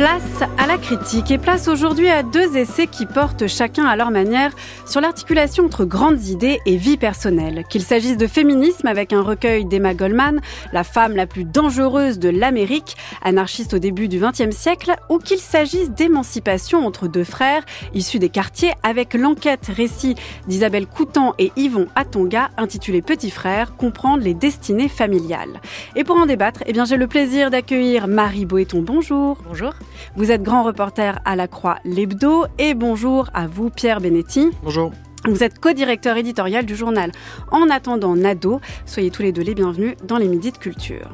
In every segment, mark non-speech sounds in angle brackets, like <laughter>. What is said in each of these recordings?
Place à la critique et place aujourd'hui à deux essais qui portent chacun à leur manière sur l'articulation entre grandes idées et vie personnelle. Qu'il s'agisse de féminisme avec un recueil d'Emma Goldman, la femme la plus dangereuse de l'Amérique, anarchiste au début du XXe siècle, ou qu'il s'agisse d'émancipation entre deux frères issus des quartiers avec l'enquête récit d'Isabelle Coutan et Yvon Atonga intitulé Petit frère, comprendre les destinées familiales. Et pour en débattre, eh bien j'ai le plaisir d'accueillir Marie Boéton. Bonjour. Bonjour. Vous êtes grand reporter à la Croix L'Hebdo et bonjour à vous Pierre Benetti. Bonjour. Vous êtes co-directeur éditorial du journal En attendant Nado. Soyez tous les deux les bienvenus dans les Midis de Culture.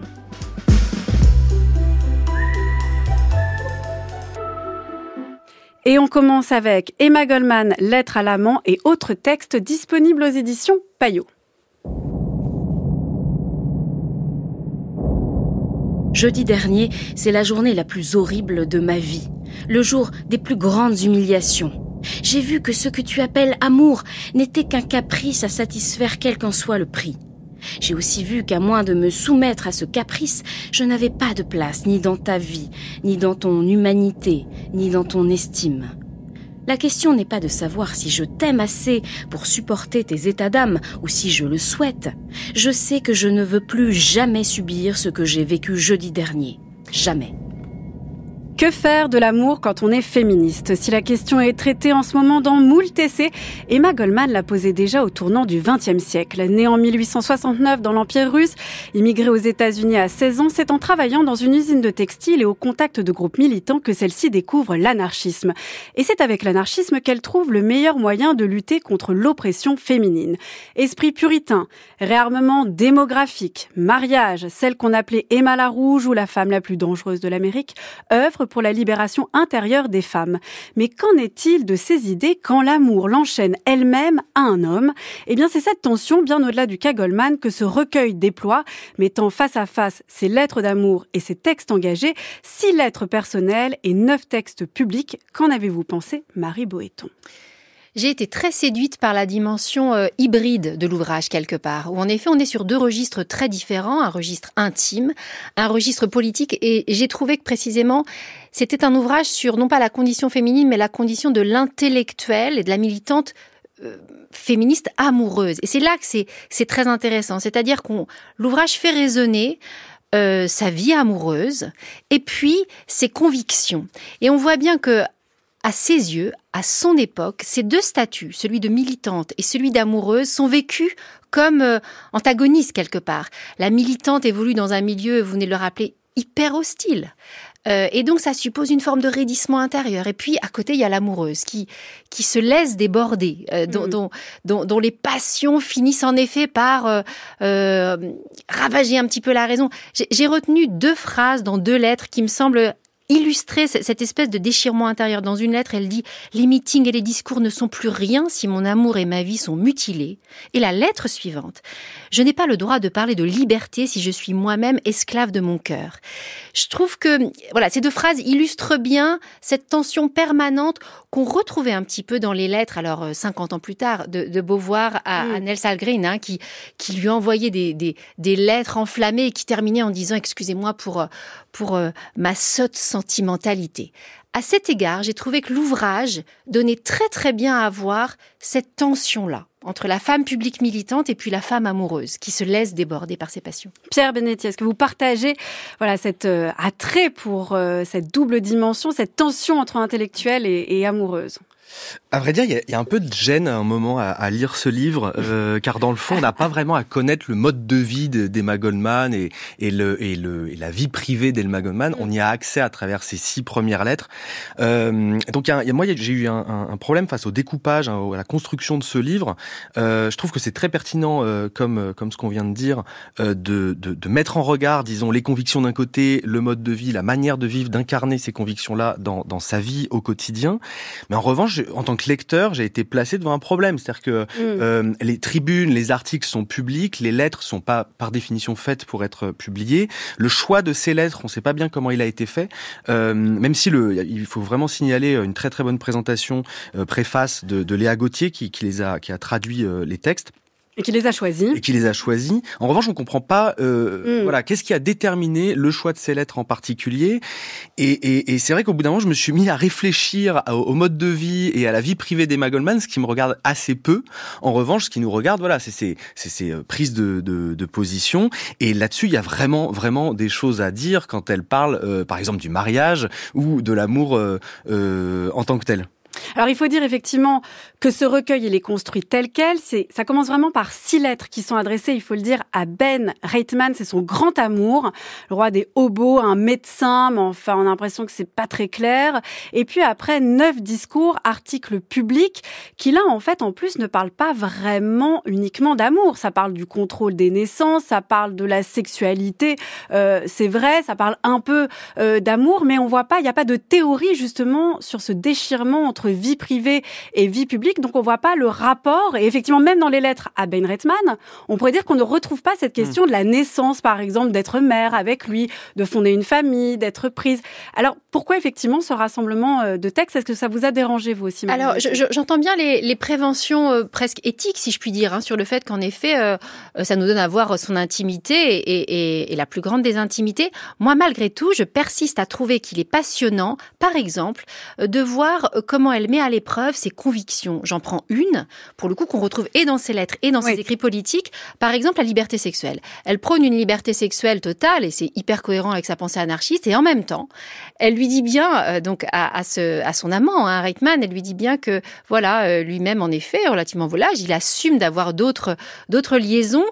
Et on commence avec Emma Goldman, Lettre à l'amant et autres textes disponibles aux éditions Payot. Jeudi dernier, c'est la journée la plus horrible de ma vie, le jour des plus grandes humiliations. J'ai vu que ce que tu appelles amour n'était qu'un caprice à satisfaire quel qu'en soit le prix. J'ai aussi vu qu'à moins de me soumettre à ce caprice, je n'avais pas de place ni dans ta vie, ni dans ton humanité, ni dans ton estime. La question n'est pas de savoir si je t'aime assez pour supporter tes états d'âme ou si je le souhaite. Je sais que je ne veux plus jamais subir ce que j'ai vécu jeudi dernier. Jamais. Que faire de l'amour quand on est féministe? Si la question est traitée en ce moment dans moult essais, Emma Goldman l'a posée déjà au tournant du XXe siècle. Née en 1869 dans l'Empire russe, immigrée aux États-Unis à 16 ans, c'est en travaillant dans une usine de textile et au contact de groupes militants que celle-ci découvre l'anarchisme. Et c'est avec l'anarchisme qu'elle trouve le meilleur moyen de lutter contre l'oppression féminine. Esprit puritain, réarmement démographique, mariage, celle qu'on appelait Emma la Rouge ou la femme la plus dangereuse de l'Amérique, œuvre pour la libération intérieure des femmes. Mais qu'en est-il de ces idées quand l'amour l'enchaîne elle-même à un homme? Eh bien, c'est cette tension, bien au-delà du cas Goldman, que ce recueil déploie, mettant face à face ses lettres d'amour et ses textes engagés, six lettres personnelles et neuf textes publics. Qu'en avez-vous pensé, Marie Boéton? J'ai été très séduite par la dimension euh, hybride de l'ouvrage quelque part, où en effet on est sur deux registres très différents, un registre intime, un registre politique, et j'ai trouvé que précisément c'était un ouvrage sur non pas la condition féminine, mais la condition de l'intellectuelle et de la militante euh, féministe amoureuse. Et c'est là que c'est très intéressant, c'est-à-dire qu'on l'ouvrage fait résonner euh, sa vie amoureuse et puis ses convictions. Et on voit bien que à ses yeux, à son époque, ces deux statuts, celui de militante et celui d'amoureuse, sont vécus comme euh, antagonistes quelque part. La militante évolue dans un milieu, vous venez de le rappeler, hyper hostile. Euh, et donc ça suppose une forme de raidissement intérieur. Et puis à côté, il y a l'amoureuse qui, qui se laisse déborder, euh, mm. dont, dont, dont, les passions finissent en effet par ravager un petit peu la raison. J'ai retenu deux phrases dans deux lettres qui me semblent illustrer cette espèce de déchirement intérieur. Dans une lettre, elle dit Les meetings et les discours ne sont plus rien si mon amour et ma vie sont mutilés. Et la lettre suivante Je n'ai pas le droit de parler de liberté si je suis moi-même esclave de mon cœur. Je trouve que voilà, ces deux phrases illustrent bien cette tension permanente qu'on retrouvait un petit peu dans les lettres, alors 50 euh, ans plus tard, de, Beauvoir à, mm. Nels Algren, hein, qui, qui lui envoyait des, des, des lettres enflammées et qui terminait en disant Excusez-moi pour, euh, pour euh, ma sotte sentimentalité. À cet égard, j'ai trouvé que l'ouvrage donnait très très bien à voir cette tension-là entre la femme publique militante et puis la femme amoureuse qui se laisse déborder par ses passions. Pierre Benetti, est-ce que vous partagez voilà cet euh, attrait pour euh, cette double dimension, cette tension entre intellectuelle et amoureuse? À vrai dire, il y, a un peu de gêne à un moment à, lire ce livre, euh, car dans le fond, on n'a pas vraiment à connaître le mode de vie d'Emma Goldman et, et, le, et, le, et la vie privée d'Emma Goldman. On y a accès à travers ces six premières lettres. Euh, donc, y a, moi, j'ai eu un, un, problème face au découpage, hein, à la construction de ce livre. Euh, je trouve que c'est très pertinent, euh, comme, comme ce qu'on vient de dire, euh, de, de, de, mettre en regard, disons, les convictions d'un côté, le mode de vie, la manière de vivre, d'incarner ces convictions-là dans, dans sa vie au quotidien. Mais en revanche, en tant que lecteur, j'ai été placé devant un problème. C'est-à-dire que mm. euh, les tribunes, les articles sont publics, les lettres sont pas par définition faites pour être publiées. Le choix de ces lettres, on ne sait pas bien comment il a été fait. Euh, même si le, il faut vraiment signaler une très très bonne présentation euh, préface de, de Léa Gauthier qui, qui les a, qui a traduit les textes. Et qui les a choisis. Et qui les a choisis. En revanche, on comprend pas, euh, mm. voilà, qu'est-ce qui a déterminé le choix de ces lettres en particulier. Et, et, et c'est vrai qu'au bout d'un moment, je me suis mis à réfléchir au, mode de vie et à la vie privée d'Emma Goldman, ce qui me regarde assez peu. En revanche, ce qui nous regarde, voilà, c'est ces, ces euh, prises de, de, de, position. Et là-dessus, il y a vraiment, vraiment des choses à dire quand elle parle, euh, par exemple, du mariage ou de l'amour euh, en tant que tel. Alors il faut dire effectivement que ce recueil il est construit tel quel. C'est ça commence vraiment par six lettres qui sont adressées, il faut le dire, à Ben Reitman. C'est son grand amour, le roi des hobos, un médecin, mais enfin on a l'impression que c'est pas très clair. Et puis après neuf discours, articles publics qui là en fait en plus ne parlent pas vraiment uniquement d'amour. Ça parle du contrôle des naissances, ça parle de la sexualité. Euh, c'est vrai, ça parle un peu euh, d'amour, mais on voit pas, il n'y a pas de théorie justement sur ce déchirement entre vie privée et vie publique. Donc on voit pas le rapport. Et effectivement, même dans les lettres à Ben Redman, on pourrait dire qu'on ne retrouve pas cette question hmm. de la naissance, par exemple, d'être mère avec lui, de fonder une famille, d'être prise. Alors pourquoi effectivement ce rassemblement euh, de textes? Est-ce que ça vous a dérangé vous aussi Alors j'entends bien les, préventions euh, presque éthiques, si je puis dire, hein, sur le fait qu'en effet, euh, ça nous donne à voir son intimité et, et la plus grande des intimités. Moi, malgré tout, je persiste à trouver qu'il est passionnant, par exemple, de voir comment elle met à l'épreuve ses convictions. J'en prends une, pour le coup, qu'on retrouve et dans ses lettres et dans ses écrits politiques. Par exemple, la liberté sexuelle. Elle prône une liberté sexuelle totale et c'est hyper cohérent avec sa pensée anarchiste. Et en même temps, elle lui dit bien, euh, donc à, ce, à son amant, hein, Reitman, elle lui dit bien que voilà, euh, lui-même en effet, relativement volage, il assume d'avoir d'autres liaisons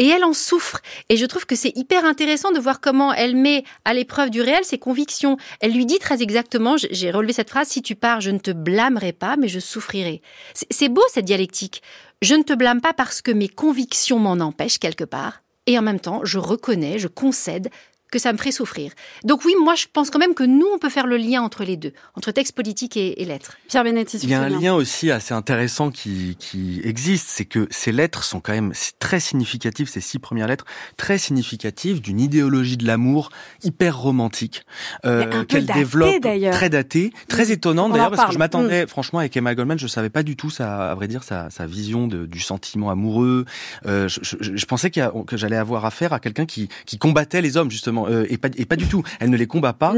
et elle en souffre. Et je trouve que c'est hyper intéressant de voir comment elle met à l'épreuve du réel ses convictions. Elle lui dit très exactement, j'ai relevé cette phrase, si tu pars, je ne te blâmerai pas, mais je souffrirai. C'est beau cette dialectique. Je ne te blâme pas parce que mes convictions m'en empêchent quelque part. Et en même temps, je reconnais, je concède que ça me ferait souffrir. Donc oui, moi je pense quand même que nous, on peut faire le lien entre les deux, entre texte politique et, lettres. Pierre Benetti. Il y a un lien aussi assez intéressant qui, qui existe, c'est que ces lettres sont quand même très significatives, ces six premières lettres, très significatives d'une idéologie de l'amour hyper romantique, euh, qu'elle développe, très datée, très mm. étonnante d'ailleurs, parce que je m'attendais, mm. franchement, avec Emma Goldman, je savais pas du tout, ça, à vrai dire, sa, sa vision de, du sentiment amoureux. Euh, je, je, je, pensais que j'allais avoir affaire à quelqu'un qui, qui combattait les hommes, justement euh, et, pas, et pas du tout. Elle ne les combat pas.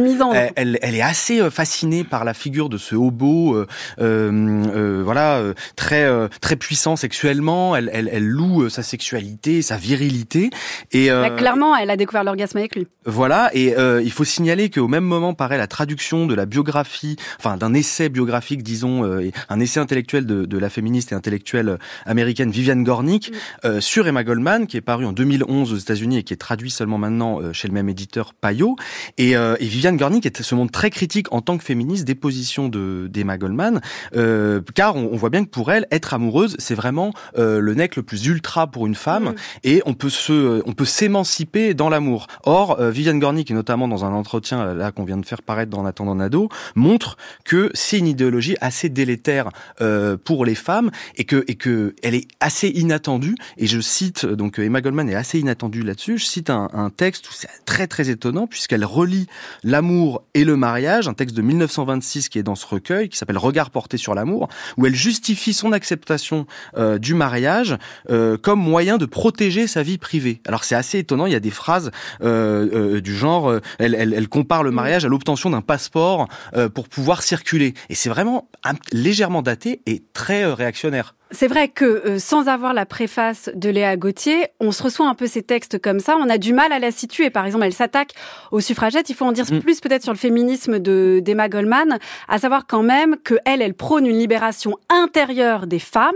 Elle, elle, est assez euh, fascinée par la figure de ce hobo, euh, euh voilà, très très puissant sexuellement. Elle, elle, elle loue sa sexualité, sa virilité. Et clairement, elle a découvert l'orgasme avec lui. Voilà. Et il faut signaler qu'au même moment paraît la traduction de la biographie, enfin d'un essai biographique, disons, un essai intellectuel de, de, la féministe et intellectuelle américaine Viviane Gornick mm. sur Emma Goldman, qui est paru en 2011 aux États-Unis et qui est traduit seulement maintenant chez le même éditeur Payot. Et, euh, et Viviane Gornick se montre très critique en tant que féministe des positions de d'Emma Goldman, euh, car on, voit bien que pour elle, être amoureuse, c'est vraiment euh, le nec le plus ultra pour une femme, mm. et on peut se, on peut s'émanciper dans l'amour. Or, euh, Viviane Gornick, et notamment dans un entretien euh, là qu'on vient de faire paraître dans En attendant Nado, montre que c'est une idéologie assez délétère euh, pour les femmes et que et que elle est assez inattendue. Et je cite donc Emma Goldman est assez inattendue là-dessus. Je cite un, un texte où c'est très très étonnant puisqu'elle relie l'amour et le mariage, un texte de 1926 qui est dans ce recueil qui s'appelle Regard porté sur l'amour, où elle justifie son acceptation euh, du mariage euh, comme moyen de protéger sa vie privée. Alors c'est assez étonnant, il y a des phrases euh, du genre, elle, elle, elle, compare le mariage à l'obtention d'un passeport pour pouvoir circuler, et c'est vraiment légèrement daté et très réactionnaire. C'est vrai que euh, sans avoir la préface de Léa Gauthier, on se reçoit un peu ces textes comme ça, on a du mal à la situer. Par exemple, elle s'attaque aux suffragettes. Il faut en dire mm. plus peut-être sur le féminisme de d'Emma Goldman, à savoir quand même que elle, elle prône une libération intérieure des femmes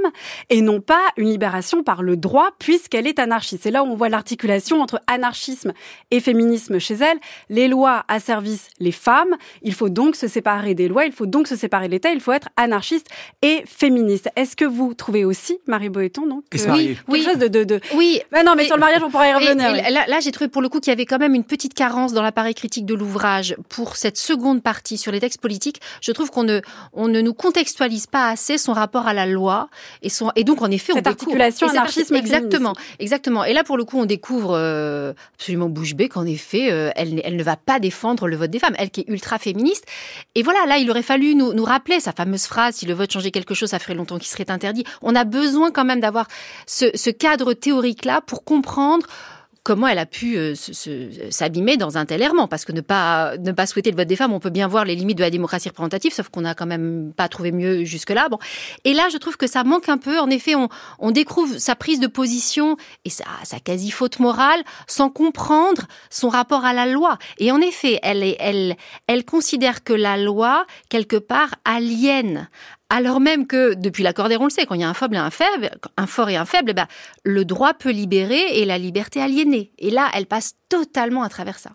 et non pas une libération par le droit, puisqu'elle est anarchiste. C'est là où on voit l'articulation entre anarchisme et féminisme chez elle. Les lois asservissent les femmes. Il faut donc se séparer des lois. Il faut donc se séparer de l'État. Il faut être anarchiste et féministe. Est-ce que vous trouver aussi, Marie Boéton, donc. Euh, oui, oui. Chose de, de, de... Oui. Mais non, mais, sur le mariage, on pourrait y revenir. là, j'ai trouvé pour le coup qu'il y avait quand même une petite carence dans l'appareil critique de l'ouvrage pour cette seconde partie sur les textes politiques. Je trouve qu'on ne, on ne nous contextualise pas assez son rapport à la loi et son, et donc en effet, cette on articulation anarchisme exactement, exactement. Et là, pour le coup, on découvre euh, absolument bouche bée qu'en effet, euh, elle, elle ne va pas défendre le vote des femmes, elle qui est ultra féministe. Et voilà, là, il aurait fallu nous, nous rappeler sa fameuse phrase si le vote changeait quelque chose, ça ferait longtemps qu'il serait interdit on a besoin quand même d'avoir ce, cadre théorique-là pour comprendre comment elle a pu euh, s'abîmer dans un tel errement. Parce que ne pas, ne pas souhaiter le vote des femmes, on peut bien voir les limites de la démocratie représentative, sauf qu'on n'a quand même pas trouvé mieux jusque-là. Bon. Et là, je trouve que ça manque un peu. En effet, on, découvre sa prise de position et sa, sa quasi-faute morale sans comprendre son rapport à la loi. Et en effet, elle, elle, elle considère que la loi, quelque part, aliène alors même que depuis l'accordéon, on le sait, quand il y a un faible et un faible, un fort et un faible, ben, le droit peut libérer et la liberté aliéner. Et là, elle passe totalement à travers ça.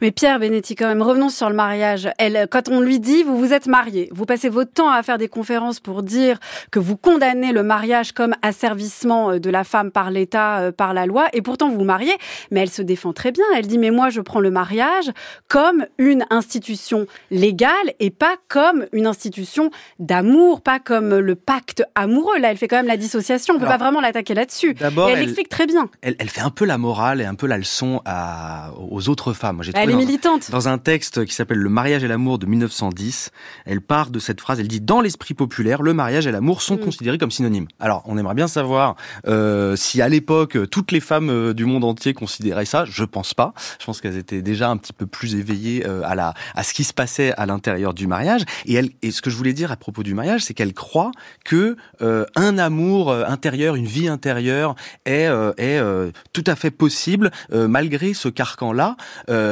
Mais Pierre Benetti, quand même, revenons sur le mariage. Elle, quand on lui dit, vous vous êtes marié, vous passez votre temps à faire des conférences pour dire que vous condamnez le mariage comme asservissement euh, de la femme par l'État, euh, par la loi, et pourtant vous vous mariez. Mais elle se défend très bien. Elle dit, mais moi, je prends le mariage comme une institution légale et pas comme une institution d'amour, pas comme le pacte amoureux. Là, elle fait quand même la dissociation. On peut pas vraiment l'attaquer là-dessus. D'abord, elle, l'explique très bien. Elle, elle, fait un peu la morale et un peu la leçon à, aux autres femmes. Elle est militante. Dans un texte qui s'appelle Le mariage et l'amour de 1910, elle part de cette phrase, elle dit Dans l'esprit populaire, le mariage et l'amour sont mm. considérés comme synonymes. Alors, on aimerait bien savoir euh, si à l'époque, toutes les femmes euh, du monde entier considéraient ça. Je pense pas. Je pense qu'elles étaient déjà un petit peu plus éveillées euh, à, la, à ce qui se passait à l'intérieur du mariage. Et, elle, et ce que je voulais dire à propos du mariage, c'est qu'elle croit que euh, un amour intérieur, une vie intérieure est, est tout à fait possible malgré ce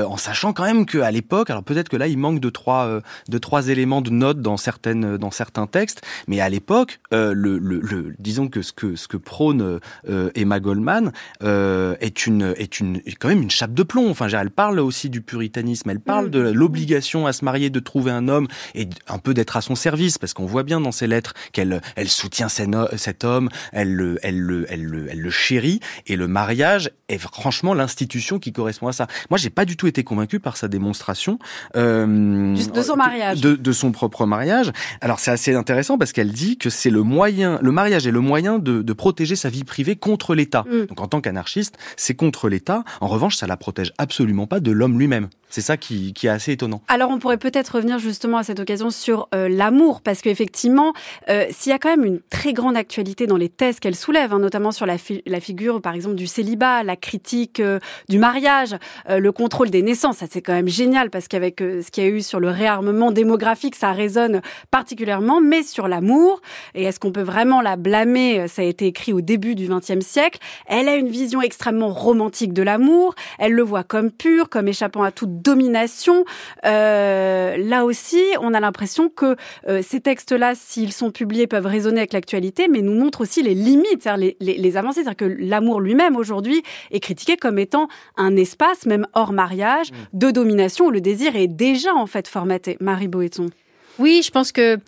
carcan-là en sachant quand même qu'à l'époque, alors peut-être que là il manque de trois euh, de trois éléments de note dans certaines dans certains textes, mais à l'époque, euh, le, le, le, disons que ce que ce que prône euh, Emma Goldman euh, est une est une quand même une chape de plomb. Enfin, elle parle aussi du puritanisme, elle parle de l'obligation à se marier, de trouver un homme et un peu d'être à son service, parce qu'on voit bien dans ses lettres qu'elle elle soutient cet homme, elle le elle le elle le elle le chérit et le mariage est franchement l'institution qui correspond à ça. Moi, j'ai pas du tout été convaincu par sa démonstration euh, de son mariage, de, son propre mariage. Alors c'est assez intéressant parce qu'elle dit que c'est le moyen, le mariage est le moyen de, de protéger sa vie privée contre l'État. Mm. Donc en tant qu'anarchiste, c'est contre l'État. En revanche, ça la protège absolument pas de l'homme lui-même. C'est ça qui, est assez étonnant. Alors on pourrait peut-être revenir justement à cette occasion sur euh, l'amour, parce qu'effectivement, euh, s'il y a quand même une très grande actualité dans les thèses qu'elle soulève, hein, notamment sur la, figure par exemple du célibat, la critique euh, du mariage, le contrôle des naissances, ça c'est quand même génial, parce qu'avec ce qu'il y a eu sur le réarmement démographique, ça résonne particulièrement, mais sur l'amour, et est-ce qu'on peut vraiment la blâmer Ça a été écrit au début du XXe siècle. Elle a une vision extrêmement romantique de l'amour, elle le voit comme pur, comme échappant à toute domination. Euh, là aussi, on a l'impression que euh, ces textes-là, s'ils sont publiés, peuvent résonner avec l'actualité, mais nous montrent aussi les limites, les, les, les, avancées. C'est-à-dire que l'amour lui-même, aujourd'hui, est critiqué comme étant un espace, même hors mariage, mmh. de domination où le désir est déjà en fait formaté. Marie Boéton. Oui, je pense que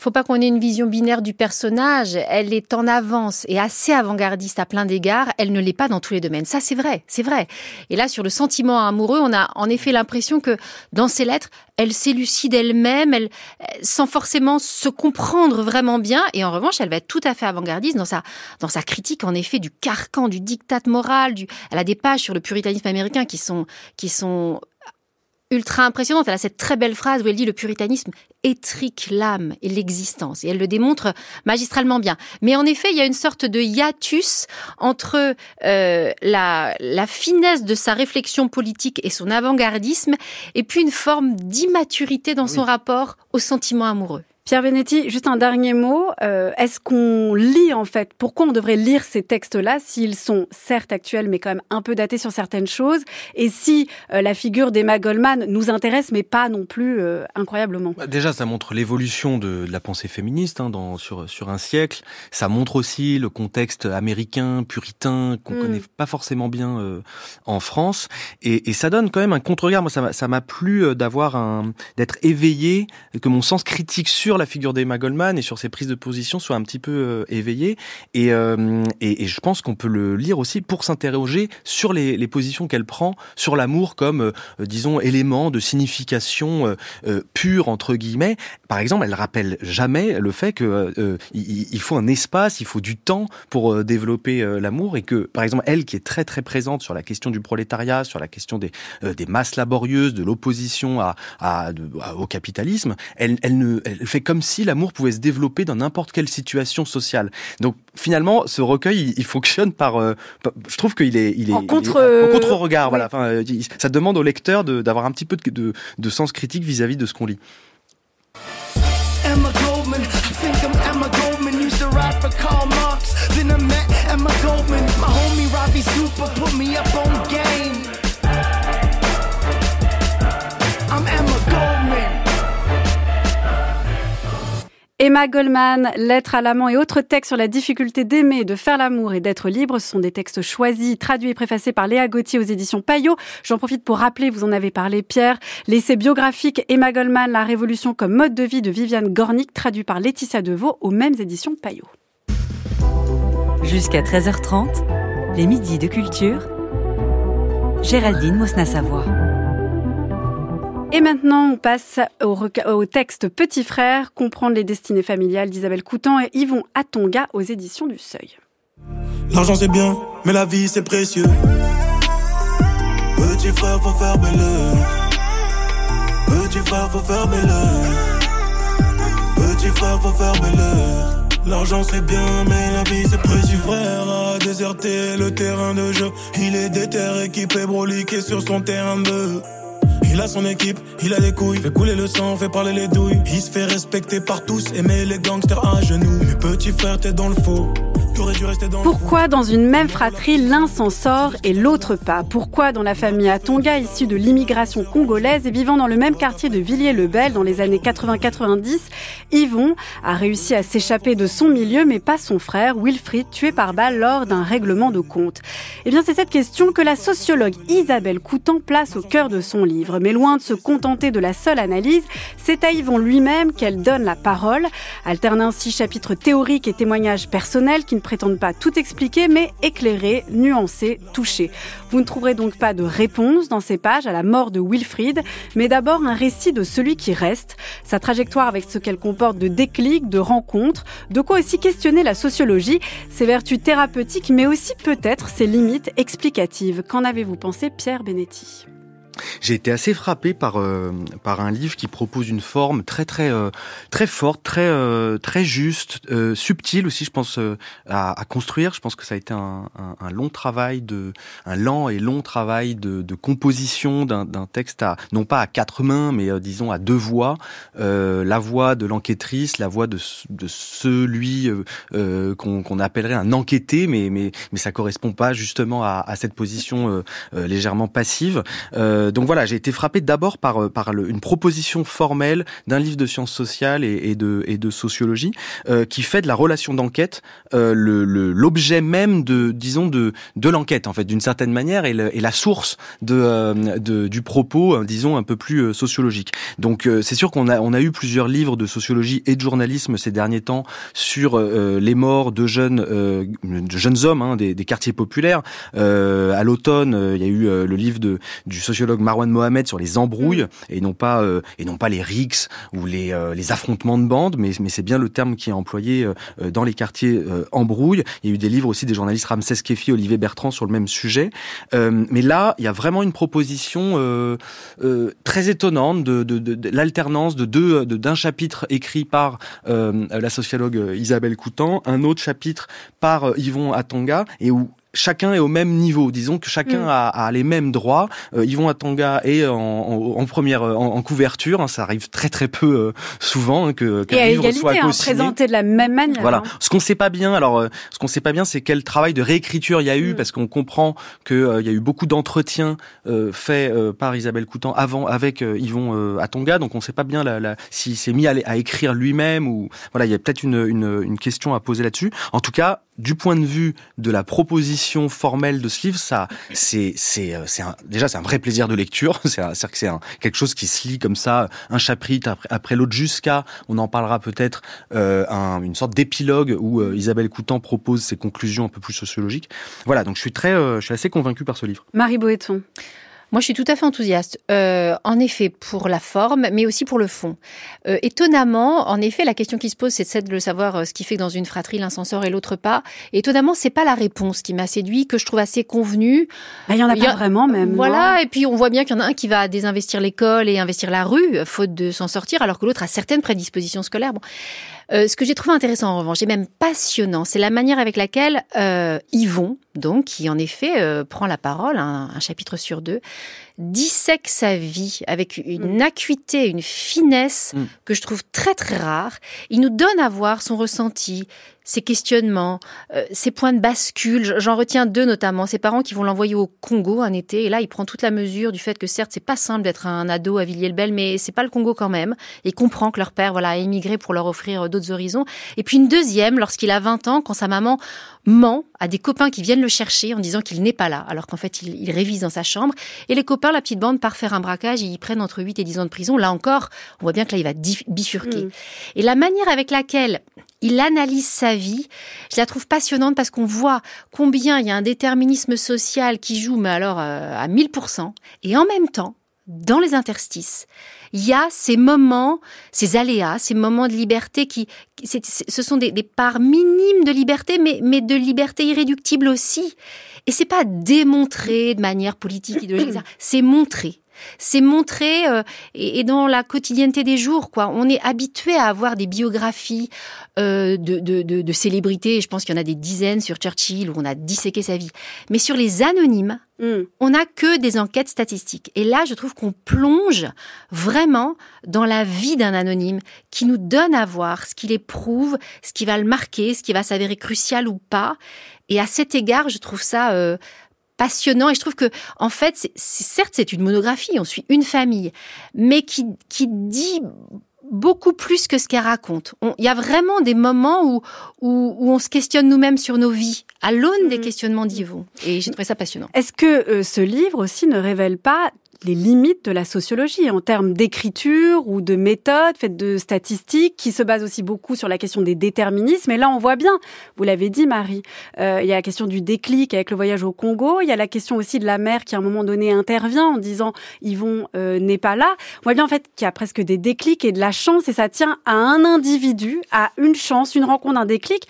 faut pas qu'on ait une vision binaire du personnage. Elle est en avance et assez avant-gardiste à plein d'égards. Elle ne l'est pas dans tous les domaines. Ça, c'est vrai, c'est vrai. Et là, sur le sentiment amoureux, on a en effet l'impression que dans ses lettres, elle s'élucide elle-même, elle, sans forcément se comprendre vraiment bien. Et en revanche, elle va être tout à fait avant-gardiste dans sa, dans sa critique, en effet, du carcan, du diktat moral. Du, elle a des pages sur le puritanisme américain qui sont, qui sont ultra impressionnante. Elle a cette très belle phrase où elle dit le puritanisme étrique l'âme et l'existence. Et elle le démontre magistralement bien. Mais en effet, il y a une sorte de hiatus entre euh, la, la finesse de sa réflexion politique et son avant-gardisme, et puis une forme d'immaturité dans son rapport au sentiment amoureux. Pierre Venetti, juste un dernier mot. Euh, est-ce qu'on lit en fait Pourquoi on devrait lire ces textes-là s'ils sont certes actuels mais quand même un peu datés sur certaines choses Et si euh, la figure d'Emma Goldman nous intéresse mais pas non plus euh, incroyablement? Bah, Déjà, ça montre l'évolution de, la pensée féministe hein, dans, sur, sur un siècle. Ça montre aussi le contexte américain, puritain, qu'on mm. connaît pas forcément bien en France. Et, et, ça donne quand même un contre-regard. Moi, ça m'a plu d'avoir un d'être éveillé, que mon sens critique sur la figure d'Emma Goldman et sur ses prises de position soit un petit peu euh, éveillée. Euh, et, et, je pense qu'on peut le lire aussi pour s'interroger sur les, positions qu'elle prend sur l'amour comme, euh, disons, élément de signification pure, entre guillemets. Par exemple, elle rappelle jamais le fait que il, faut un espace, il faut du temps pour développer l'amour et que, par exemple, elle qui est très très présente sur la question du prolétariat, sur la question des, des masses laborieuses, de l'opposition à, au capitalisme, elle, elle ne elle fait c'est comme si l'amour pouvait se développer dans n'importe quelle situation sociale. Donc finalement, ce recueil, il, fonctionne par, je trouve qu'il est, il est en contre, contre regard. Voilà, enfin, ça demande au lecteur d'avoir un petit peu de, de, de sens critique vis-à-vis de ce qu'on lit. Emma Goldman, I think I'm Emma Goldman? Used to ride for Karl Marx. Then I met Emma Goldman. My homie Robbie Super put me up on game. Emma Goldman, Lettres à l'amant et autres textes sur la difficulté d'aimer, de faire l'amour et d'être libre. Sont des textes choisis, traduits et préfacés par Léa Gauthier aux éditions Payot. J'en profite pour rappeler, vous en avez parlé Pierre, l'essai biographique Emma Goldman, La Révolution comme mode de vie de Viviane Gornick, traduit par Laetitia Deveau aux mêmes éditions Payot. Jusqu'à 13h30, les midis de culture. Géraldine Mosna-Savoie. Et maintenant, on passe au, texte Petit frère, comprendre les destinées familiales d'Isabelle Coutan et Yvon Atonga aux éditions du Seuil. L'argent c'est bien, mais la vie c'est précieux. Petit frère, faut faire belle. Petit frère, faut faire belle. Petit frère, faut faire belle. L'argent c'est bien, mais la vie c'est précieux. frère a déserté le terrain de jeu. Il est déterré, équipé, broliqué sur son terrain de il a son équipe, il a des couilles, fait couler le sang, fait parler les douilles. Il se fait respecter par tous, aimer les gangsters à genoux. Mes petits frères, t'es dans le faux. Pourquoi dans une même fratrie l'un s'en sort et l'autre pas Pourquoi dans la famille Atonga, issue de l'immigration congolaise et vivant dans le même quartier de Villiers-le-Bel dans les années 80-90, Yvon a réussi à s'échapper de son milieu mais pas son frère Wilfried tué par balle lors d'un règlement de compte Eh bien c'est cette question que la sociologue Isabelle Coutan place au cœur de son livre. Mais loin de se contenter de la seule analyse, c'est à Yvon lui-même qu'elle donne la parole, alterne ainsi chapitres théoriques et témoignages personnels qui ne prétendent pas tout expliquer, mais éclairer, nuancer, toucher. Vous ne trouverez donc pas de réponse dans ces pages à la mort de Wilfried, mais d'abord un récit de celui qui reste, sa trajectoire avec ce qu'elle comporte de déclics, de rencontres, de quoi aussi questionner la sociologie, ses vertus thérapeutiques, mais aussi peut-être ses limites explicatives. Qu'en avez-vous pensé, Pierre Benetti? J'ai été assez frappé par euh, par un livre qui propose une forme très très euh, très forte, très euh, très juste, subtile aussi, je pense à, à, construire. Je pense que ça a été un, un, un, long travail de un lent et long travail de, de composition d'un texte à non pas à quatre mains, mais disons à deux voix. la voix de l'enquêtrice, la voix de, de celui qu'on appellerait un enquêté, mais mais mais ça correspond pas justement à, à cette position légèrement passive. Euh, donc voilà, j'ai été frappé d'abord par, euh, par une proposition formelle d'un livre de sciences sociales et, de, et de sociologie euh, qui fait de la relation d'enquête euh, l'objet même de, disons, de, de l'enquête en fait, d'une certaine manière, et, et la source de, de, du propos, disons, un peu plus sociologique. Donc c'est sûr qu'on a, on a eu plusieurs livres de sociologie et de journalisme ces derniers temps sur les morts de jeunes, de jeunes hommes hein, des, des, quartiers populaires. à l'automne, il y a eu le livre de, du sociologue Marwan Mohamed sur les embrouilles mm. et non pas euh, et non pas les rixes ou les, euh, les affrontements de bandes, mais, mais c'est bien le terme qui est employé euh, dans les quartiers embrouilles. Il y a eu des livres aussi des journalistes Ramsès Kefi, Olivier Bertrand sur le même sujet. mais là, il y a vraiment une proposition très étonnante de, de, de, de l'alternance de deux d'un chapitre écrit par la sociologue Isabelle Coutan, un autre chapitre par Yvon Atonga et où chacun est au même niveau. Disons que chacun mm. a, a, les mêmes droits. Euh, Yvon Atanga est en, en, première en, couverture. Hein, ça arrive très très peu euh, souvent hein, que qu'un livre égalité, soit hein, présenté de la même manière. Voilà. Ce qu'on sait pas bien, alors euh, ce qu'on sait pas bien, c'est quel travail de réécriture il y a eu, mm. parce qu'on comprend que euh, il y a eu beaucoup d'entretiens faits par Isabelle Coutan avant avec Yvon Atonga. Donc on sait pas bien la, la, s'il s'est mis à, à écrire lui-même ou voilà. Il y a peut-être une, une, une question à poser là-dessus. En tout cas, du point de vue de la proposition formelle de ce livre, ça, c'est, c'est, euh, c'est déjà c'est un vrai plaisir de lecture. <laughs> C'est, c'est que c'est quelque chose qui se lit comme ça, un chapitre après, l'autre jusqu'à, on en parlera peut-être, euh, un, une sorte d'épilogue où euh, Isabelle Coutan propose ses conclusions un peu plus sociologiques. Voilà, donc je suis très, je suis assez convaincu par ce livre. Marie Boéton. Moi, je suis tout à fait enthousiaste. Euh, en effet, pour la forme, mais aussi pour le fond. Euh, étonnamment, en effet, la question qui se pose, c'est celle de savoir euh, ce qui fait que dans une fratrie, l'un s'en sort et l'autre pas. Et étonnamment, c'est pas la réponse qui m'a séduit, que je trouve assez convenue. Bah, il y en a pas vraiment, même. Voilà. Et puis, on voit bien qu'il y en a un qui va désinvestir l'école et investir la rue, faute de s'en sortir, alors que l'autre a certaines prédispositions scolaires. Bon. Euh, ce que j'ai trouvé intéressant en revanche, et même passionnant, c'est la manière avec laquelle euh, Yvon, donc, qui en effet euh, prend la parole, un, un, chapitre sur deux, dissèque sa vie avec une mm. acuité, une finesse mm. que je trouve très très rare. Il nous donne à voir son ressenti, ses questionnements, euh, ses points de bascule. J'en retiens deux notamment. Ses parents qui vont l'envoyer au Congo un été, et là il prend toute la mesure du fait que certes c'est pas simple d'être un ado à Villiers-le-Bel, mais c'est pas le Congo quand même. Et comprend que leur père voilà a émigré pour leur offrir d'autres horizons. Et puis une deuxième lorsqu'il a 20 ans, quand sa maman ment à des copains qui viennent le chercher en disant qu'il n'est pas là, alors qu'en fait il, il, révise dans sa chambre. Et les copains, la petite bande, part faire un braquage et ils prennent entre 8 et 10 ans de prison. Là encore, on voit bien que là il va bifurquer. Mmh. Et la manière avec laquelle il analyse sa vie. Je la trouve passionnante parce qu'on voit combien il y a un déterminisme social qui joue, mais alors euh, à 1000%. Et en même temps, dans les interstices, il y a ces moments, ces aléas, ces moments de liberté qui, ce sont des, parts minimes de liberté, mais, mais de liberté irréductible aussi. Et c'est pas démontré de manière politique, idéologique, c'est montré c'est montré euh, et, et, dans la quotidienneté des jours. Quoi, on est habitué à avoir des biographies euh, de, de, de, de, célébrités. Je pense qu'il y en a des dizaines sur Churchill où on a disséqué sa vie. Mais sur les anonymes, mm. on n'a que des enquêtes statistiques. Et là, je trouve qu'on plonge vraiment dans la vie d'un anonyme qui nous donne à voir ce qu'il éprouve, ce qui va le marquer, ce qui va s'avérer crucial ou pas. Et à cet égard, je trouve ça euh, passionnant et je trouve que en fait c'est, certes c'est une monographie on suit une famille mais qui qui dit beaucoup plus que ce qu'elle raconte. Il y a vraiment des moments où, où, où on se questionne nous-mêmes sur nos vies, à l'aune des mmh. questionnements d'Yvon. Et j'ai trouvé ça passionnant. Est-ce que euh, ce livre aussi ne révèle pas les limites de la sociologie en termes d'écriture ou de méthode faite de statistiques qui se basent aussi beaucoup sur la question des déterminismes. Et là, on voit bien, vous l'avez dit, Marie, euh, il y a la question du déclic avec le voyage au Congo. Il y a la question aussi de la mère qui, à un moment donné, intervient en disant Yvon euh, n'est pas là. On voit bien en fait qu'il y a presque des déclics et de la chance et ça tient à un individu, à une chance, une rencontre, un déclic.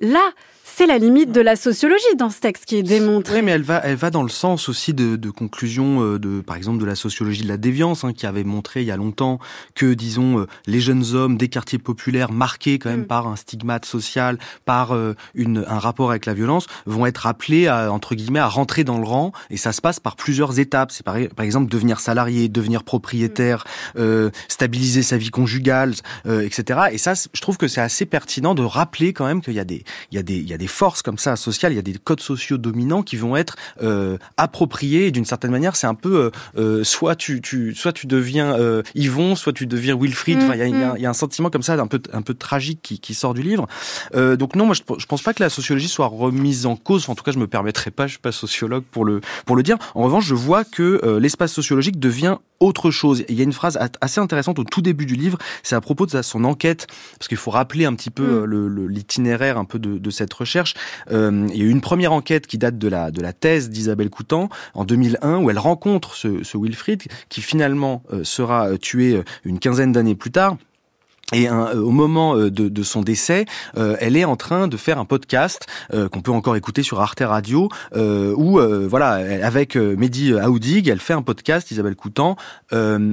Là, c'est la limite de la sociologie dans ce texte qui est démontré. Oui, mais elle va, elle va dans le sens aussi de, de conclusion euh, de, par exemple, de la sociologie de la déviance, hein, qui avait montré il y a longtemps que, disons, euh, les jeunes hommes des quartiers populaires marqués quand même mm. par un stigmate social, par euh, une, un rapport avec la violence, vont être appelés à, entre guillemets, à rentrer dans le rang, et ça se passe par plusieurs étapes. C'est par, par exemple devenir salarié, devenir propriétaire, mm. stabiliser sa vie conjugale, etc. Et ça, je trouve que c'est assez pertinent de rappeler quand même qu'il y a des, il y a des, il y a des forces comme ça sociales, il y a des codes sociaux dominants qui vont être euh, appropriés. D'une certaine manière, c'est un peu euh, euh, soit tu, tu, soit tu deviens euh, Yvon, soit tu deviens Wilfried. Enfin, il y, a, y, a, y a un sentiment comme ça, un peu, un peu tragique qui, qui sort du livre. Euh, donc non, moi je, je pense pas que la sociologie soit remise en cause. en tout cas, je me permettrai pas. Je suis pas sociologue pour le pour le dire. En revanche, je vois que euh, l'espace sociologique devient autre chose. il y a une phrase assez intéressante au tout début du livre, c'est à propos de son enquête, parce qu'il faut rappeler un petit peu mm. l'itinéraire un peu de, de cette recherche. Euh, il y a eu une première enquête qui date de la, de la thèse d'Isabelle Coutan en 2001 où elle rencontre ce, ce Wilfried qui finalement euh, sera euh, tué euh, une quinzaine d'années plus tard. Et un, au moment de, de, son décès, euh, elle est en train de faire un podcast euh, qu'on peut encore écouter sur Arte Radio, euh, où voilà, avec Mehdi Aoudig, elle fait un podcast, Isabelle Coutan,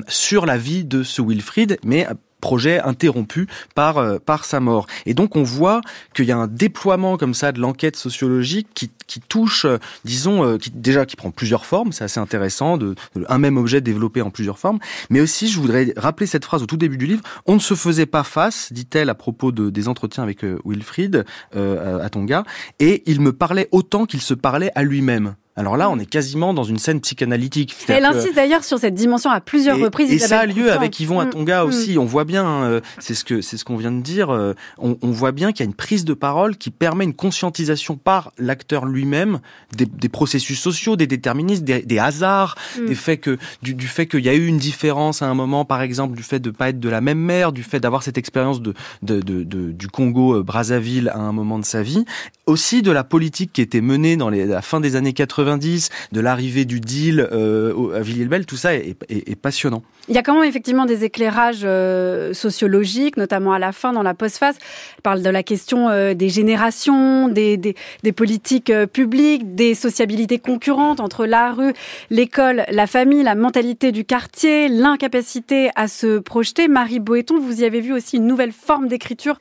sur la vie de ce Wilfried, mais projet interrompu par euh, par sa mort. Et donc on voit qu'il y a un déploiement comme ça de l'enquête sociologique qui, qui touche, euh, disons, euh, qui, déjà qui prend plusieurs formes. C'est assez intéressant de, de, un même objet développé en plusieurs formes. Mais aussi, je voudrais rappeler cette phrase au tout début du livre. On ne se faisait pas face, dit-elle à propos de, des entretiens avec Wilfried euh, à Tonga, et il me parlait autant qu'il se parlait à lui-même. Alors là, on est quasiment dans une scène psychanalytique. Elle insiste d'ailleurs sur cette dimension à plusieurs et, reprises. Et ça a lieu avec Yvon Atonga mmh. aussi. On voit bien, euh, c'est ce que c'est ce qu'on vient de dire. Euh, on, on, voit bien qu'il y a une prise de parole qui permet une conscientisation par l'acteur lui-même des, des, processus sociaux, des déterminismes, des, des hasards, mmh. des faits que du, du fait qu'il y a eu une différence à un moment, par exemple, du fait de pas être de la même mère, du fait d'avoir cette expérience de, de, de, de, du Congo euh, Brazzaville à un moment de sa vie, aussi de la politique qui était menée dans les, la fin des années 80 90, de l'arrivée du deal à Villiers-le-Bel, tout ça est, passionnant. Il y a quand même effectivement des éclairages sociologiques, notamment à la fin dans la postface. Elle parle de la question des générations, des, politiques publiques, des sociabilités concurrentes entre la rue, l'école, la famille, la mentalité du quartier, l'incapacité à se projeter. Marie Boéton, vous y avez vu aussi une nouvelle forme d'écriture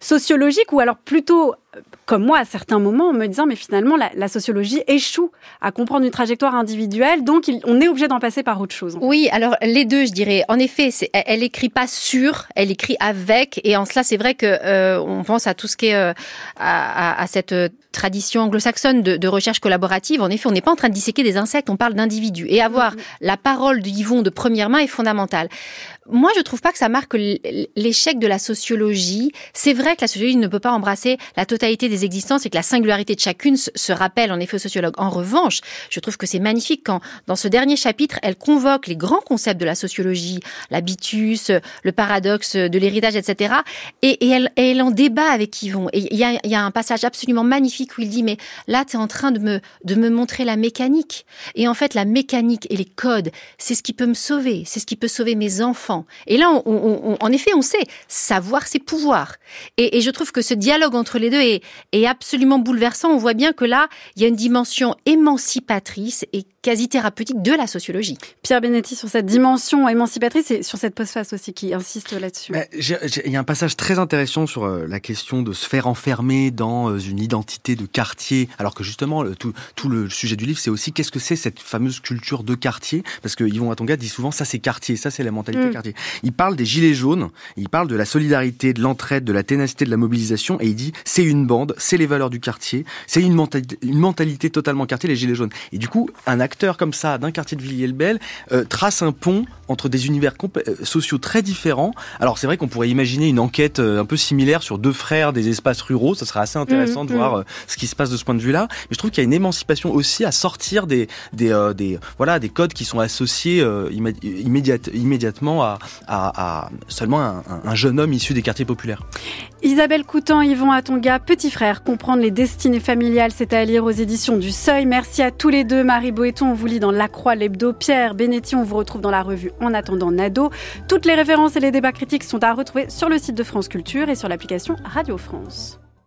sociologique ou alors plutôt comme moi à certains moments en me disant mais finalement la, sociologie échoue à comprendre une trajectoire individuelle donc on est obligé d'en passer par autre chose. Oui, alors les deux je dirais. En effet, elle, écrit pas sur, elle écrit avec et en cela c'est vrai que euh, on pense à tout ce qui est euh, à, à, cette tradition anglo-saxonne de, de, recherche collaborative. En effet, on n'est pas en train de disséquer des insectes, on parle d'individus et avoir mm-hmm. la parole de Yvon de première main est fondamental. Moi, je trouve pas que ça marque l'échec de la sociologie. C'est vrai que la sociologie ne peut pas embrasser la totalité des existences et que la singularité de chacune se rappelle en effet aux sociologues. En revanche, je trouve que c'est magnifique quand, dans ce dernier chapitre, elle convoque les grands concepts de la sociologie, l'habitus, le paradoxe de l'héritage, etc. Et, elle, elle, en débat avec Yvon. Et il y a, y a, un passage absolument magnifique où il dit, mais là, tu es en train de me, de me montrer la mécanique. Et en fait, la mécanique et les codes, c'est ce qui peut me sauver. C'est ce qui peut sauver mes enfants. Et là, en effet, on sait, savoir, c'est pouvoir. Et, et je trouve que ce dialogue entre les deux est, est absolument bouleversant. On voit bien que là, il y a une dimension émancipatrice et quasi thérapeutique de la sociologie. Pierre Benetti, sur cette dimension émancipatrice et sur cette postface aussi qui insiste là-dessus. Il y a un passage très intéressant sur euh, la question de se faire enfermer dans euh, une identité de quartier, alors que justement, tout, tout le sujet du livre, c'est aussi qu'est-ce que c'est cette fameuse culture de quartier, parce que Yvon Atonga dit souvent ça c'est quartier, ça c'est la mentalité mm. quartier. Il parle des gilets jaunes, il parle de la solidarité, de l'entraide, de la ténacité, de la mobilisation, et il dit c'est une bande, c'est les valeurs du quartier, c'est une mentalité, une mentalité totalement quartier, les gilets jaunes. Et du coup, un acteur comme ça d'un quartier de Villiers-le-Bel euh, trace un pont entre des univers euh, sociaux très différents. Alors c'est vrai qu'on pourrait imaginer une enquête euh, un peu similaire sur deux frères des espaces ruraux, ça serait assez intéressant de mmh, voir mmh. ce qui se passe de ce point de vue-là. Mais je trouve qu'il y a une émancipation aussi à sortir des des, des voilà des codes qui sont associés immédiatement à, à, seulement un, un, jeune homme issu des quartiers populaires. Isabelle Coutan, Yvon Atonga, petit frère, comprendre les destinées familiales, c'est à lire aux éditions du Seuil. Merci à tous les deux. Marie Boéton, on vous lit dans La Croix, l'hebdo. Pierre Benetti, on vous retrouve dans la revue En attendant Nado. Toutes les références et les débats critiques sont à retrouver sur le site de France Culture et sur l'application Radio France.